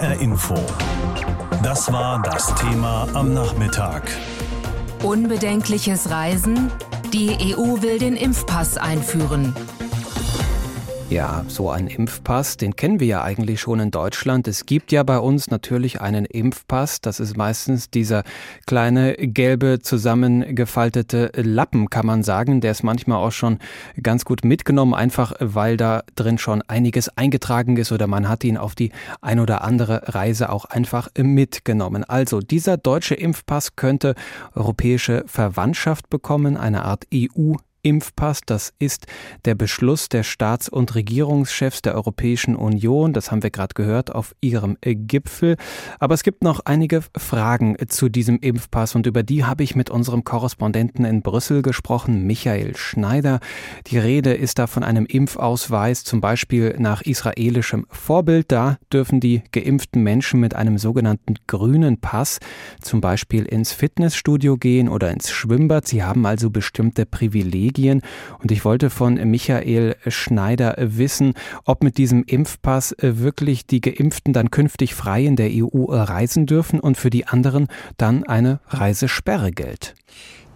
HR Info. Das war das Thema am Nachmittag. Unbedenkliches Reisen? Die EU will den Impfpass einführen. Ja, so ein Impfpass, den kennen wir ja eigentlich schon in Deutschland. Es gibt ja bei uns natürlich einen Impfpass. Das ist meistens dieser kleine gelbe zusammengefaltete Lappen, kann man sagen. Der ist manchmal auch schon ganz gut mitgenommen, einfach weil da drin schon einiges eingetragen ist oder man hat ihn auf die ein oder andere Reise auch einfach mitgenommen. Also dieser deutsche Impfpass könnte europäische Verwandtschaft bekommen, eine Art EU Impfpass. Das ist der Beschluss der Staats- und Regierungschefs der Europäischen Union. Das haben wir gerade gehört auf ihrem Gipfel. Aber es gibt noch einige Fragen zu diesem Impfpass und über die habe ich mit unserem Korrespondenten in Brüssel gesprochen, Michael Schneider. Die Rede ist da von einem Impfausweis, zum Beispiel nach israelischem Vorbild. Da dürfen die geimpften Menschen mit einem sogenannten grünen Pass zum Beispiel ins Fitnessstudio gehen oder ins Schwimmbad. Sie haben also bestimmte Privilegien Privilegien. Und ich wollte von Michael Schneider wissen, ob mit diesem Impfpass äh, wirklich die Geimpften dann künftig frei in der EU reisen dürfen und für die anderen dann eine Reisesperre gilt.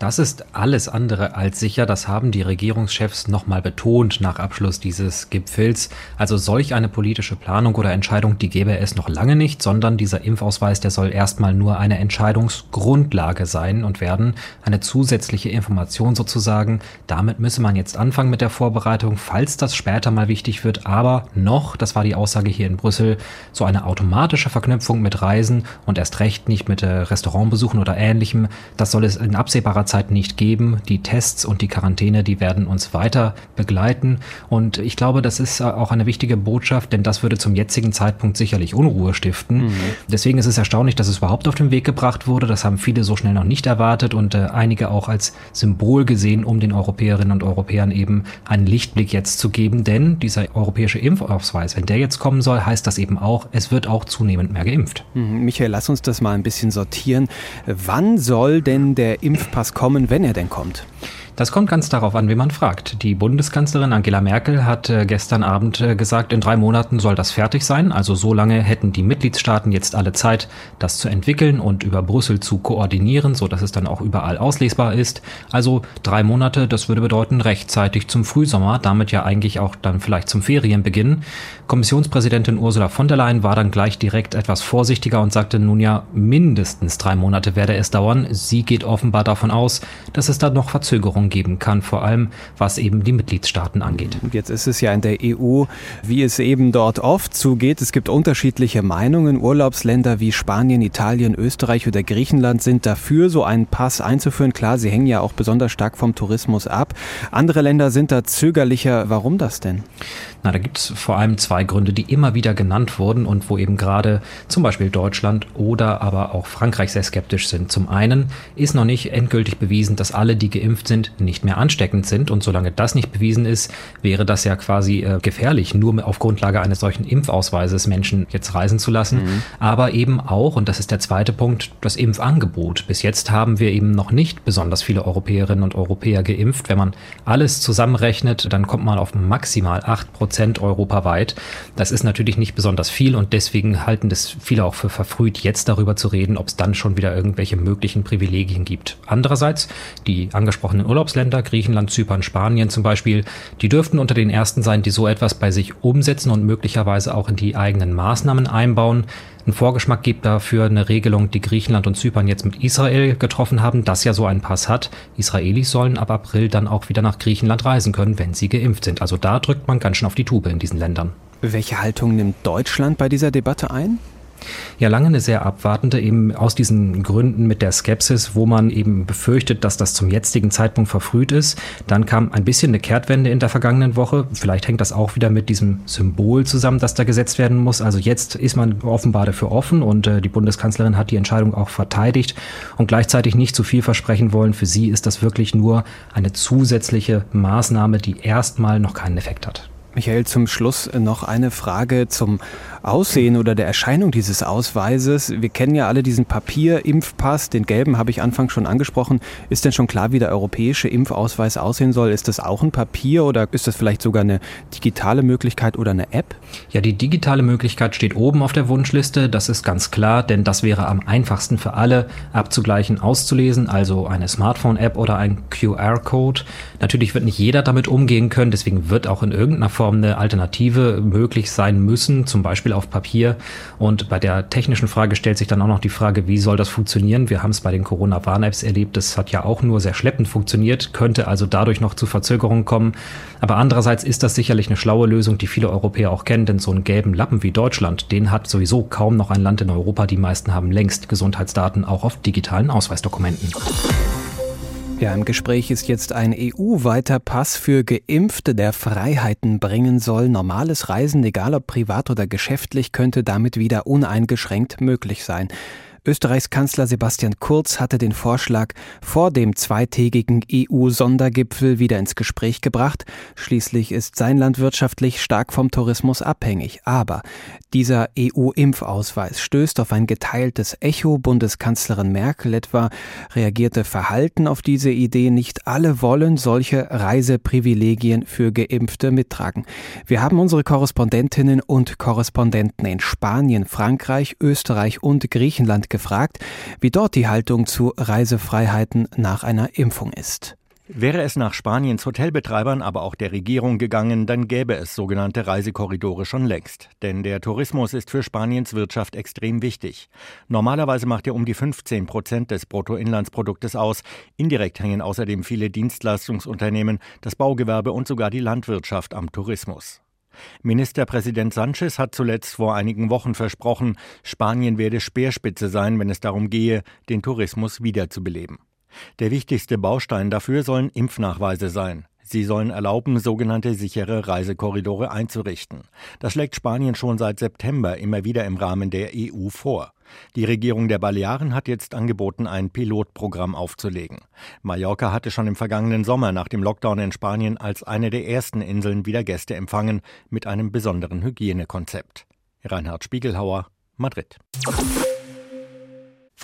Das ist alles andere als sicher. Das haben die Regierungschefs nochmal betont nach Abschluss dieses Gipfels. Also solch eine politische Planung oder Entscheidung, die gäbe es noch lange nicht, sondern dieser Impfausweis, der soll erstmal nur eine Entscheidungsgrundlage sein und werden. Eine zusätzliche Information sozusagen. Damit müsse man jetzt anfangen mit der Vorbereitung, falls das später mal wichtig wird. Aber noch, das war die Aussage hier in Brüssel, so eine automatische Verknüpfung mit Reisen und erst recht nicht mit äh, Restaurantbesuchen oder ähnlichem, das soll es in absehbarer Zeit nicht geben. Die Tests und die Quarantäne, die werden uns weiter begleiten. Und ich glaube, das ist auch eine wichtige Botschaft, denn das würde zum jetzigen Zeitpunkt sicherlich Unruhe stiften. Mhm. Deswegen ist es erstaunlich, dass es überhaupt auf den Weg gebracht wurde. Das haben viele so schnell noch nicht erwartet und äh, einige auch als Symbol gesehen, um den Europäerinnen und Europäern eben einen Lichtblick jetzt zu geben. Denn dieser europäische Impfausweis, wenn der jetzt kommen soll, heißt das eben auch, es wird auch zunehmend mehr geimpft. Mhm. Michael, lass uns das mal ein bisschen sortieren. Wann soll denn der Impfpass kommen, wenn er denn kommt? Das kommt ganz darauf an, wie man fragt. Die Bundeskanzlerin Angela Merkel hat äh, gestern Abend äh, gesagt, in drei Monaten soll das fertig sein. Also so lange hätten die Mitgliedstaaten jetzt alle Zeit, das zu entwickeln und über Brüssel zu koordinieren, so dass es dann auch überall auslesbar ist. Also drei Monate, das würde bedeuten rechtzeitig zum Frühsommer, damit ja eigentlich auch dann vielleicht zum Ferienbeginn. Kommissionspräsidentin Ursula von der Leyen war dann gleich direkt etwas vorsichtiger und sagte nun ja, mindestens drei Monate werde es dauern. Sie geht offenbar davon aus, dass es da noch Verzögerungen Veränderungen geben kann, vor allem was eben die Mitgliedstaaten angeht. Jetzt ist es ja in der EU, wie es eben dort oft zugeht. Es gibt unterschiedliche Meinungen. Urlaubsländer wie Spanien, Italien, Österreich oder Griechenland sind dafür, so einen Pass einzuführen. Klar, sie hängen ja auch besonders stark vom Tourismus ab. Andere Länder sind da zögerlicher. Warum das denn? Na, da gibt es vor allem zwei Gründe, die immer wieder genannt wurden und wo eben gerade zum Beispiel Deutschland oder aber auch Frankreich sehr skeptisch sind. Zum einen ist noch nicht endgültig bewiesen, dass alle, die geimpft sind, nicht mehr ansteckend sind. Und solange das nicht bewiesen ist, wäre das ja quasi äh, gefährlich, nur auf Grundlage eines solchen Impfausweises Menschen jetzt reisen zu lassen. Mhm. Aber eben auch, und das ist der zweite Punkt, das Impfangebot. Bis jetzt haben wir eben noch nicht besonders viele Europäerinnen und Europäer geimpft. Wenn man alles zusammenrechnet, dann kommt man auf maximal acht Prozent europaweit. Das ist natürlich nicht besonders viel und deswegen halten das viele auch für verfrüht, jetzt darüber zu reden, ob es dann schon wieder irgendwelche möglichen Privilegien gibt. Andererseits, die angesprochenen Urlaubsländer, Griechenland, Zypern, Spanien zum Beispiel, die dürften unter den ersten sein, die so etwas bei sich umsetzen und möglicherweise auch in die eigenen Maßnahmen einbauen. Ein Vorgeschmack gibt dafür eine Regelung, die Griechenland und Zypern jetzt mit Israel getroffen haben, das ja so einen Pass hat. Israelis sollen ab April dann auch wieder nach Griechenland reisen können, wenn sie geimpft sind. Also da drückt man ganz schön auf die Tube in diesen Ländern. Welche Haltung nimmt Deutschland bei dieser Debatte ein? Ja lange eine sehr abwartende, eben aus diesen Gründen mit der Skepsis, wo man eben befürchtet, dass das zum jetzigen Zeitpunkt verfrüht ist. Dann kam ein bisschen eine Kehrtwende in der vergangenen Woche. Vielleicht hängt das auch wieder mit diesem Symbol zusammen, das da gesetzt werden muss. Also jetzt ist man offenbar dafür offen und äh, die Bundeskanzlerin hat die Entscheidung auch verteidigt und gleichzeitig nicht zu viel versprechen wollen. Für sie ist das wirklich nur eine zusätzliche Maßnahme, die erstmal noch keinen Effekt hat. Michael, zum Schluss noch eine Frage zum Aussehen oder der Erscheinung dieses Ausweises. Wir kennen ja alle diesen Papier-Impfpass, den gelben habe ich anfangs schon angesprochen. Ist denn schon klar, wie der europäische Impfausweis aussehen soll? Ist das auch ein Papier oder ist das vielleicht sogar eine digitale Möglichkeit oder eine App? Ja, die digitale Möglichkeit steht oben auf der Wunschliste. Das ist ganz klar, denn das wäre am einfachsten für alle abzugleichen, auszulesen, also eine Smartphone-App oder ein QR-Code. Natürlich wird nicht jeder damit umgehen können, deswegen wird auch in irgendeiner Form eine Alternative möglich sein müssen, zum Beispiel auf Papier. Und bei der technischen Frage stellt sich dann auch noch die Frage, wie soll das funktionieren? Wir haben es bei den Corona-Warn-Apps erlebt, das hat ja auch nur sehr schleppend funktioniert, könnte also dadurch noch zu Verzögerungen kommen. Aber andererseits ist das sicherlich eine schlaue Lösung, die viele Europäer auch kennen, denn so einen gelben Lappen wie Deutschland, den hat sowieso kaum noch ein Land in Europa. Die meisten haben längst Gesundheitsdaten auch auf digitalen Ausweisdokumenten. Ja, im Gespräch ist jetzt ein EU-weiter Pass für Geimpfte, der Freiheiten bringen soll. Normales Reisen, egal ob privat oder geschäftlich, könnte damit wieder uneingeschränkt möglich sein. Österreichs Kanzler Sebastian Kurz hatte den Vorschlag vor dem zweitägigen EU-Sondergipfel wieder ins Gespräch gebracht. Schließlich ist sein Land wirtschaftlich stark vom Tourismus abhängig. Aber dieser EU-Impfausweis stößt auf ein geteiltes Echo. Bundeskanzlerin Merkel etwa reagierte verhalten auf diese Idee. Nicht alle wollen solche Reiseprivilegien für Geimpfte mittragen. Wir haben unsere Korrespondentinnen und Korrespondenten in Spanien, Frankreich, Österreich und Griechenland gefragt, wie dort die Haltung zu Reisefreiheiten nach einer Impfung ist. Wäre es nach Spaniens Hotelbetreibern, aber auch der Regierung gegangen, dann gäbe es sogenannte Reisekorridore schon längst. Denn der Tourismus ist für Spaniens Wirtschaft extrem wichtig. Normalerweise macht er um die 15 Prozent des Bruttoinlandsproduktes aus. Indirekt hängen außerdem viele Dienstleistungsunternehmen, das Baugewerbe und sogar die Landwirtschaft am Tourismus. Ministerpräsident Sanchez hat zuletzt vor einigen Wochen versprochen, Spanien werde Speerspitze sein, wenn es darum gehe, den Tourismus wiederzubeleben. Der wichtigste Baustein dafür sollen Impfnachweise sein. Sie sollen erlauben, sogenannte sichere Reisekorridore einzurichten. Das schlägt Spanien schon seit September immer wieder im Rahmen der EU vor. Die Regierung der Balearen hat jetzt angeboten, ein Pilotprogramm aufzulegen. Mallorca hatte schon im vergangenen Sommer nach dem Lockdown in Spanien als eine der ersten Inseln wieder Gäste empfangen mit einem besonderen Hygienekonzept. Reinhard Spiegelhauer, Madrid.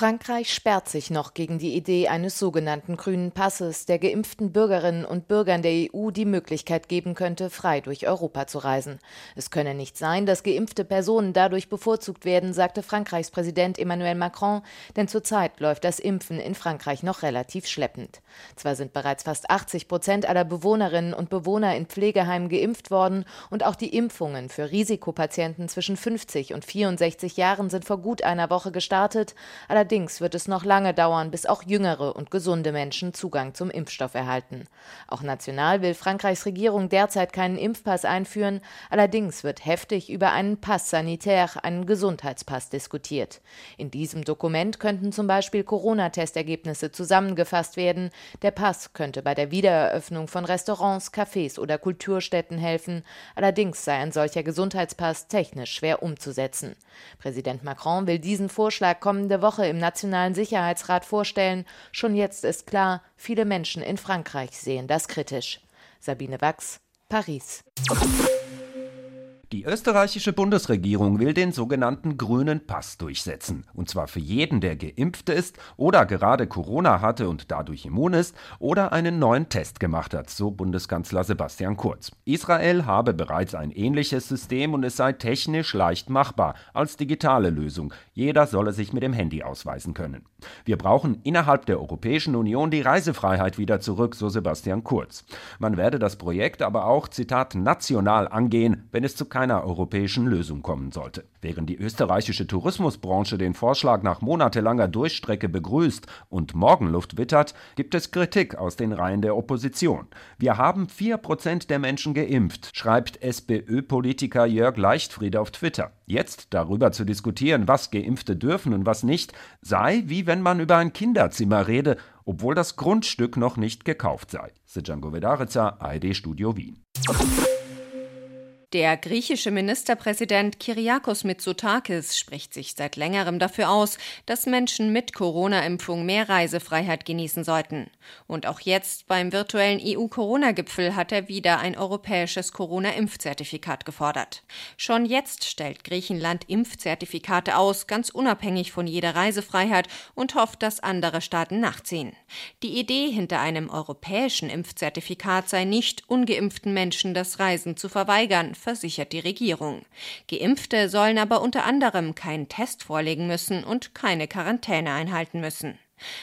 Frankreich sperrt sich noch gegen die Idee eines sogenannten grünen Passes, der geimpften Bürgerinnen und Bürgern der EU die Möglichkeit geben könnte, frei durch Europa zu reisen. Es könne nicht sein, dass geimpfte Personen dadurch bevorzugt werden, sagte Frankreichs Präsident Emmanuel Macron, denn zurzeit läuft das Impfen in Frankreich noch relativ schleppend. Zwar sind bereits fast 80 Prozent aller Bewohnerinnen und Bewohner in Pflegeheimen geimpft worden und auch die Impfungen für Risikopatienten zwischen 50 und 64 Jahren sind vor gut einer Woche gestartet, Allerdings wird es noch lange dauern, bis auch jüngere und gesunde Menschen Zugang zum Impfstoff erhalten. Auch national will Frankreichs Regierung derzeit keinen Impfpass einführen, allerdings wird heftig über einen Pass sanitaire, einen Gesundheitspass diskutiert. In diesem Dokument könnten zum Beispiel Corona-Testergebnisse zusammengefasst werden. Der Pass könnte bei der Wiedereröffnung von Restaurants, Cafés oder Kulturstätten helfen. Allerdings sei ein solcher Gesundheitspass technisch schwer umzusetzen. Präsident Macron will diesen Vorschlag kommende Woche im Nationalen Sicherheitsrat vorstellen. Schon jetzt ist klar, viele Menschen in Frankreich sehen das kritisch. Sabine Wachs, Paris. Die österreichische Bundesregierung will den sogenannten grünen Pass durchsetzen. Und zwar für jeden, der geimpft ist oder gerade Corona hatte und dadurch immun ist oder einen neuen Test gemacht hat, so Bundeskanzler Sebastian Kurz. Israel habe bereits ein ähnliches System und es sei technisch leicht machbar als digitale Lösung. Jeder solle sich mit dem Handy ausweisen können. Wir brauchen innerhalb der Europäischen Union die Reisefreiheit wieder zurück, so Sebastian Kurz. Man werde das Projekt aber auch, Zitat, national angehen, wenn es zu keiner europäischen Lösung kommen sollte. Während die österreichische Tourismusbranche den Vorschlag nach monatelanger Durchstrecke begrüßt und Morgenluft wittert, gibt es Kritik aus den Reihen der Opposition. Wir haben 4% der Menschen geimpft, schreibt SPÖ-Politiker Jörg Leichtfried auf Twitter. Jetzt darüber zu diskutieren, was Geimpfte dürfen und was nicht, sei wie wenn man über ein Kinderzimmer rede, obwohl das Grundstück noch nicht gekauft sei. Sejango Vedarica, ARD Studio Wien. Der griechische Ministerpräsident Kyriakos Mitsotakis spricht sich seit längerem dafür aus, dass Menschen mit Corona-Impfung mehr Reisefreiheit genießen sollten. Und auch jetzt beim virtuellen EU-Corona-Gipfel hat er wieder ein europäisches Corona-Impfzertifikat gefordert. Schon jetzt stellt Griechenland Impfzertifikate aus, ganz unabhängig von jeder Reisefreiheit und hofft, dass andere Staaten nachziehen. Die Idee hinter einem europäischen Impfzertifikat sei nicht, ungeimpften Menschen das Reisen zu verweigern, versichert die Regierung. Geimpfte sollen aber unter anderem keinen Test vorlegen müssen und keine Quarantäne einhalten müssen.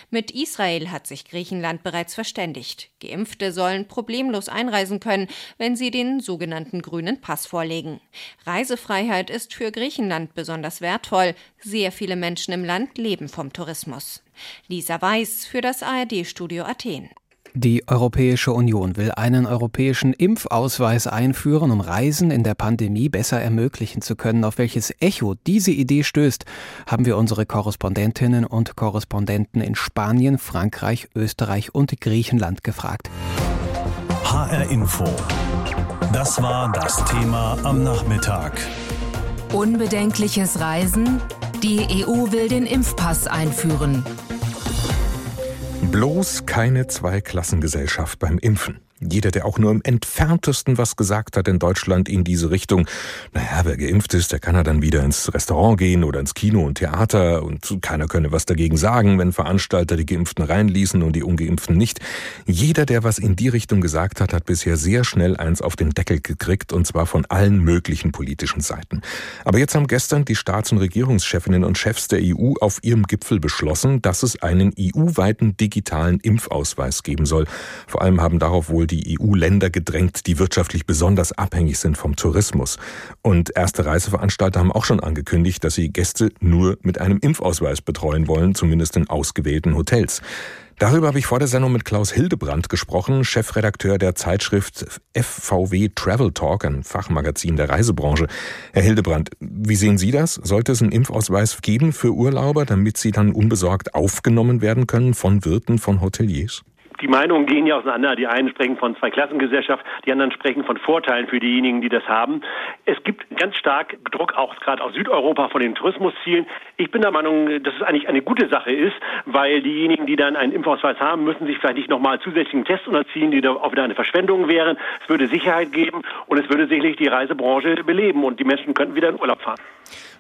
Mit Israel hat sich Griechenland bereits verständigt. Geimpfte sollen problemlos einreisen können, wenn sie den sogenannten grünen Pass vorlegen. Reisefreiheit ist für Griechenland besonders wertvoll. Sehr viele Menschen im Land leben vom Tourismus. Lisa Weiß für das ARD-Studio Athen. Die Europäische Union will einen europäischen Impfausweis einführen, um Reisen in der Pandemie besser ermöglichen zu können. Auf welches Echo diese Idee stößt, haben wir unsere Korrespondentinnen und Korrespondenten in Spanien, Frankreich, Österreich und Griechenland gefragt. HR Info. Das war das Thema am Nachmittag. Unbedenkliches Reisen? Die EU will den Impfpass einführen. Bloß keine Zweiklassengesellschaft beim Impfen. Jeder, der auch nur im entferntesten was gesagt hat in Deutschland in diese Richtung, naja, wer geimpft ist, der kann ja dann wieder ins Restaurant gehen oder ins Kino und Theater und keiner könne was dagegen sagen, wenn Veranstalter die Geimpften reinließen und die Ungeimpften nicht. Jeder, der was in die Richtung gesagt hat, hat bisher sehr schnell eins auf den Deckel gekriegt und zwar von allen möglichen politischen Seiten. Aber jetzt haben gestern die Staats- und Regierungschefinnen und Chefs der EU auf ihrem Gipfel beschlossen, dass es einen EU-weiten digitalen Impfausweis geben soll. Vor allem haben darauf wohl die EU-Länder gedrängt, die wirtschaftlich besonders abhängig sind vom Tourismus. Und erste Reiseveranstalter haben auch schon angekündigt, dass sie Gäste nur mit einem Impfausweis betreuen wollen, zumindest in ausgewählten Hotels. Darüber habe ich vor der Sendung mit Klaus Hildebrand gesprochen, Chefredakteur der Zeitschrift FVW Travel Talk, ein Fachmagazin der Reisebranche. Herr Hildebrand, wie sehen Sie das? Sollte es einen Impfausweis geben für Urlauber, damit sie dann unbesorgt aufgenommen werden können von Wirten, von Hoteliers? Die Meinungen gehen ja auseinander. Die einen sprechen von Zweiklassengesellschaft, die anderen sprechen von Vorteilen für diejenigen, die das haben. Es gibt ganz stark Druck auch gerade aus Südeuropa von den Tourismuszielen. Ich bin der Meinung, dass es eigentlich eine gute Sache ist, weil diejenigen, die dann einen Impfausweis haben, müssen sich vielleicht nicht nochmal zusätzlichen Tests unterziehen, die da auch wieder eine Verschwendung wären. Es würde Sicherheit geben und es würde sicherlich die Reisebranche beleben und die Menschen könnten wieder in Urlaub fahren.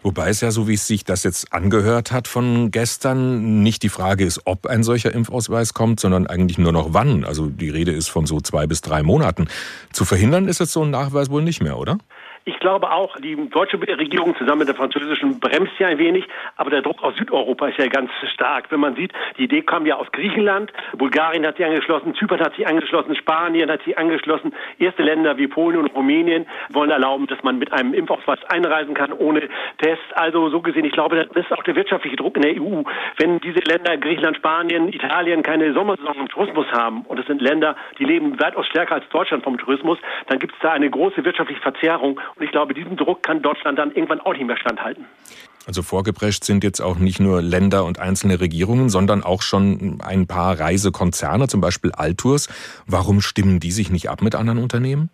Wobei es ja, so wie es sich das jetzt angehört hat von gestern, nicht die Frage ist, ob ein solcher Impfausweis kommt, sondern eigentlich nur noch wann. Also die Rede ist von so zwei bis drei Monaten. Zu verhindern ist jetzt so ein Nachweis wohl nicht mehr, oder? Ich glaube auch, die deutsche Regierung zusammen mit der französischen bremst ja ein wenig, aber der Druck aus Südeuropa ist ja ganz stark. Wenn man sieht, die Idee kam ja aus Griechenland, Bulgarien hat sie angeschlossen, Zypern hat sie angeschlossen, Spanien hat sie angeschlossen. Erste Länder wie Polen und Rumänien wollen erlauben, dass man mit einem Impfausweis einreisen kann ohne Test. Also so gesehen, ich glaube, das ist auch der wirtschaftliche Druck in der EU. Wenn diese Länder, Griechenland, Spanien, Italien, keine Sommersaison im Tourismus haben und es sind Länder, die leben weitaus stärker als Deutschland vom Tourismus, dann gibt es da eine große wirtschaftliche Verzerrung und ich glaube, diesem Druck kann Deutschland dann irgendwann auch nicht mehr standhalten. Also vorgeprescht sind jetzt auch nicht nur Länder und einzelne Regierungen, sondern auch schon ein paar Reisekonzerne, zum Beispiel Altours. Warum stimmen die sich nicht ab mit anderen Unternehmen?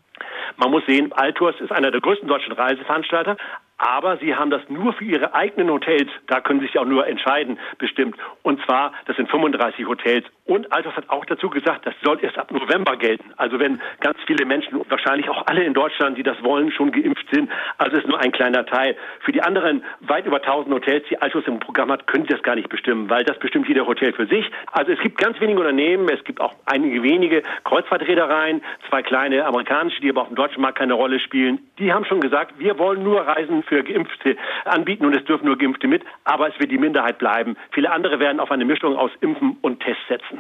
Man muss sehen, Altours ist einer der größten deutschen Reiseveranstalter, aber sie haben das nur für ihre eigenen Hotels, da können sie sich auch nur entscheiden, bestimmt. Und zwar, das sind 35 Hotels. Und Altos hat auch dazu gesagt, das soll erst ab November gelten. Also wenn ganz viele Menschen, wahrscheinlich auch alle in Deutschland, die das wollen, schon geimpft sind, also ist nur ein kleiner Teil. Für die anderen weit über 1000 Hotels, die Altos im Programm hat, können sie das gar nicht bestimmen, weil das bestimmt jeder Hotel für sich. Also es gibt ganz wenige Unternehmen, es gibt auch einige wenige Kreuzfahrtreedereien, zwei kleine amerikanische, die aber auf dem deutschen Markt keine Rolle spielen. Die haben schon gesagt, wir wollen nur Reisen für Geimpfte anbieten und es dürfen nur Geimpfte mit, aber es wird die Minderheit bleiben. Viele andere werden auf eine Mischung aus Impfen und Tests setzen.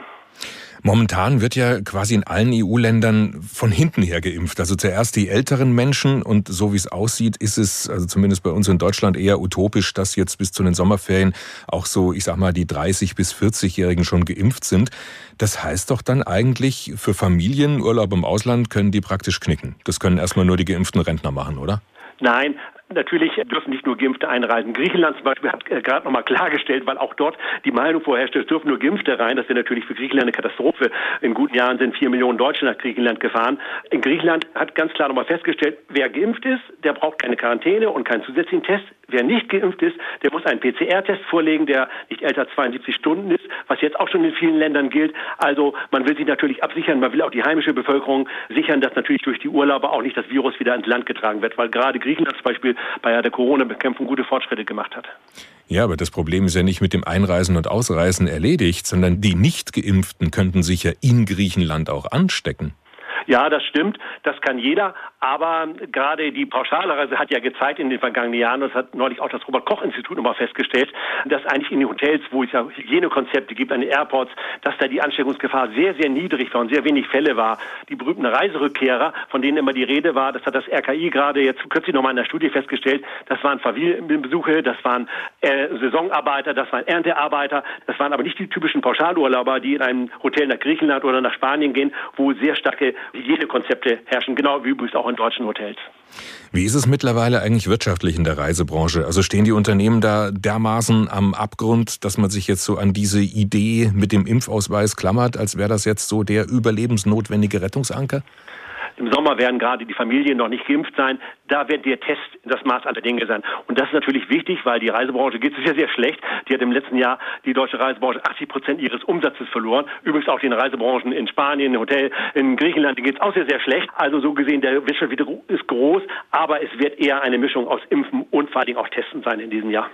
Momentan wird ja quasi in allen EU-Ländern von hinten her geimpft. Also zuerst die älteren Menschen und so wie es aussieht, ist es, also zumindest bei uns in Deutschland eher utopisch, dass jetzt bis zu den Sommerferien auch so, ich sag mal, die 30 bis 40-Jährigen schon geimpft sind. Das heißt doch dann eigentlich für Familien, Urlaub im Ausland können die praktisch knicken. Das können erstmal nur die geimpften Rentner machen, oder? Nein, Natürlich dürfen nicht nur Geimpfte einreisen. Griechenland zum Beispiel hat äh, gerade nochmal klargestellt, weil auch dort die Meinung vorherrscht, es dürfen nur Geimpfte rein. Das wäre natürlich für Griechenland eine Katastrophe. In guten Jahren sind vier Millionen Deutsche nach Griechenland gefahren. In Griechenland hat ganz klar nochmal festgestellt, wer geimpft ist, der braucht keine Quarantäne und keinen zusätzlichen Test. Wer nicht geimpft ist, der muss einen PCR-Test vorlegen, der nicht älter als 72 Stunden ist, was jetzt auch schon in vielen Ländern gilt. Also man will sich natürlich absichern, man will auch die heimische Bevölkerung sichern, dass natürlich durch die Urlauber auch nicht das Virus wieder ins Land getragen wird, weil gerade Griechenland zum Beispiel bei der Corona-Bekämpfung gute Fortschritte gemacht hat. Ja, aber das Problem ist ja nicht mit dem Einreisen und Ausreisen erledigt, sondern die Nicht-Geimpften könnten sich ja in Griechenland auch anstecken. Ja, das stimmt. Das kann jeder. Aber gerade die Pauschalreise hat ja gezeigt in den vergangenen Jahren, das hat neulich auch das Robert-Koch-Institut nochmal festgestellt, dass eigentlich in den Hotels, wo es ja Hygienekonzepte gibt, an den Airports, dass da die Ansteckungsgefahr sehr, sehr niedrig war und sehr wenig Fälle war. Die berühmten Reiserückkehrer, von denen immer die Rede war, das hat das RKI gerade jetzt kürzlich nochmal in der Studie festgestellt, das waren Familienbesuche, das waren äh, Saisonarbeiter, das waren Erntearbeiter, das waren aber nicht die typischen Pauschalurlauber, die in einem Hotel nach Griechenland oder nach Spanien gehen, wo sehr starke Hygienekonzepte herrschen, genau wie übrigens auch in deutschen Hotels. Wie ist es mittlerweile eigentlich wirtschaftlich in der Reisebranche? Also stehen die Unternehmen da dermaßen am Abgrund, dass man sich jetzt so an diese Idee mit dem Impfausweis klammert, als wäre das jetzt so der überlebensnotwendige Rettungsanker? Im Sommer werden gerade die Familien noch nicht geimpft sein. Da wird der Test das Maß aller Dinge sein. Und das ist natürlich wichtig, weil die Reisebranche geht sehr, sehr schlecht. Die hat im letzten Jahr die deutsche Reisebranche 80 Prozent ihres Umsatzes verloren. Übrigens auch den Reisebranchen in Spanien, Hotel, in Griechenland, denen geht es auch sehr, sehr schlecht. Also so gesehen, der Wirtschaft ist groß, aber es wird eher eine Mischung aus Impfen und vor allem auch Testen sein in diesem Jahr.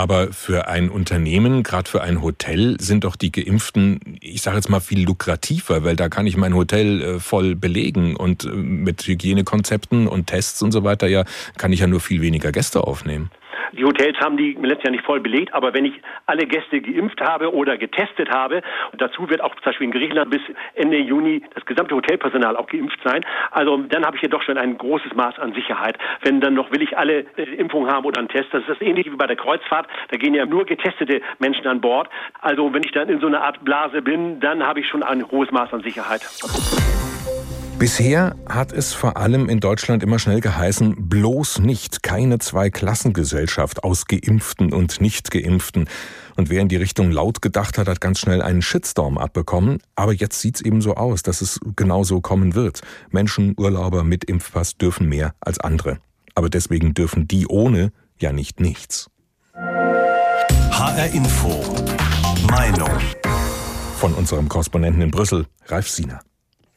Aber für ein Unternehmen, gerade für ein Hotel, sind doch die Geimpften, ich sage jetzt mal, viel lukrativer, weil da kann ich mein Hotel äh, voll belegen und äh, mit Hygienekonzepten und Tests und so weiter, ja, kann ich ja nur viel weniger Gäste aufnehmen. Die Hotels haben die letztes Jahr nicht voll belegt, aber wenn ich alle Gäste geimpft habe oder getestet habe, dazu wird auch zum Beispiel in Griechenland bis Ende Juni das gesamte Hotelpersonal auch geimpft sein. Also dann habe ich ja doch schon ein großes Maß an Sicherheit. Wenn dann noch will ich alle äh, Impfungen haben oder einen Test, das ist das ähnlich wie bei der Kreuzfahrt. Da gehen ja nur getestete Menschen an Bord. Also wenn ich dann in so einer Art Blase bin, dann habe ich schon ein hohes Maß an Sicherheit. Bisher hat es vor allem in Deutschland immer schnell geheißen, bloß nicht, keine Zweiklassengesellschaft aus Geimpften und Nicht-Geimpften. Und wer in die Richtung laut gedacht hat, hat ganz schnell einen Shitstorm abbekommen. Aber jetzt sieht's eben so aus, dass es genau so kommen wird. Menschen, Urlauber mit Impfpass dürfen mehr als andere. Aber deswegen dürfen die ohne ja nicht nichts. HR Info. Meinung. Von unserem Korrespondenten in Brüssel, Ralf Siener.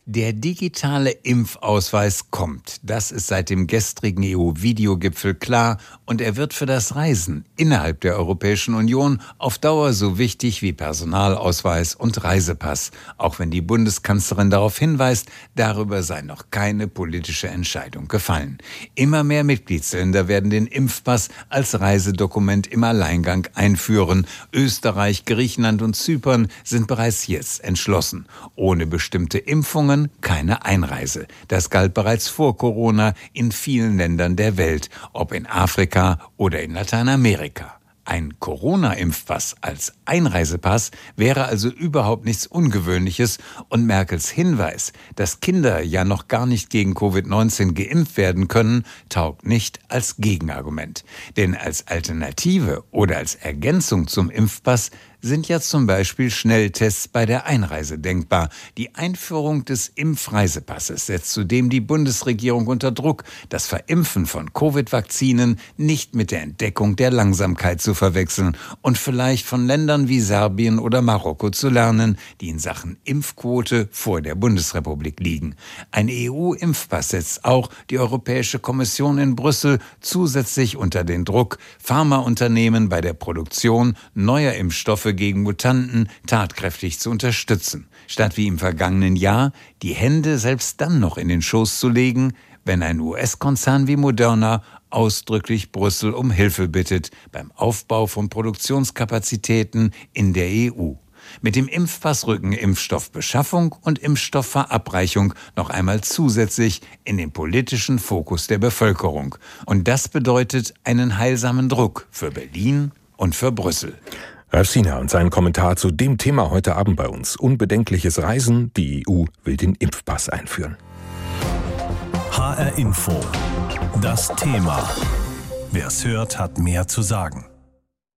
Der digitale Impfausweis kommt. Das ist seit dem gestrigen EU-Videogipfel klar und er wird für das Reisen innerhalb der Europäischen Union auf Dauer so wichtig wie Personalausweis und Reisepass, auch wenn die Bundeskanzlerin darauf hinweist, darüber sei noch keine politische Entscheidung gefallen. Immer mehr Mitgliedsländer werden den Impfpass als Reisedokument im Alleingang einführen. Österreich, Griechenland und Zypern sind bereits jetzt entschlossen. Ohne bestimmte Impfungen Impfungen keine Einreise. Das galt bereits vor Corona in vielen Ländern der Welt, ob in Afrika oder in Lateinamerika. Ein Corona-Impfpass als Einreisepass wäre also überhaupt nichts Ungewöhnliches und Merkels Hinweis, dass Kinder ja noch gar nicht gegen Covid-19 geimpft werden können, taugt nicht als Gegenargument. Denn als Alternative oder als Ergänzung zum Impfpass sind ja zum Beispiel Schnelltests bei der Einreise denkbar. Die Einführung des Impfreisepasses setzt zudem die Bundesregierung unter Druck, das Verimpfen von Covid-Vakzinen nicht mit der Entdeckung der Langsamkeit zu verwechseln und vielleicht von Ländern wie Serbien oder Marokko zu lernen, die in Sachen Impfquote vor der Bundesrepublik liegen. Ein EU-Impfpass setzt auch die Europäische Kommission in Brüssel zusätzlich unter den Druck, Pharmaunternehmen bei der Produktion neuer Impfstoffe gegen Mutanten tatkräftig zu unterstützen, statt wie im vergangenen Jahr die Hände selbst dann noch in den Schoß zu legen, wenn ein US-Konzern wie Moderna ausdrücklich Brüssel um Hilfe bittet beim Aufbau von Produktionskapazitäten in der EU. Mit dem Impfpass rücken Impfstoffbeschaffung und Impfstoffverabreichung noch einmal zusätzlich in den politischen Fokus der Bevölkerung. Und das bedeutet einen heilsamen Druck für Berlin und für Brüssel. Ralf Sina und sein Kommentar zu dem Thema heute Abend bei uns. Unbedenkliches Reisen. Die EU will den Impfpass einführen. HR Info. Das Thema. Wer es hört, hat mehr zu sagen.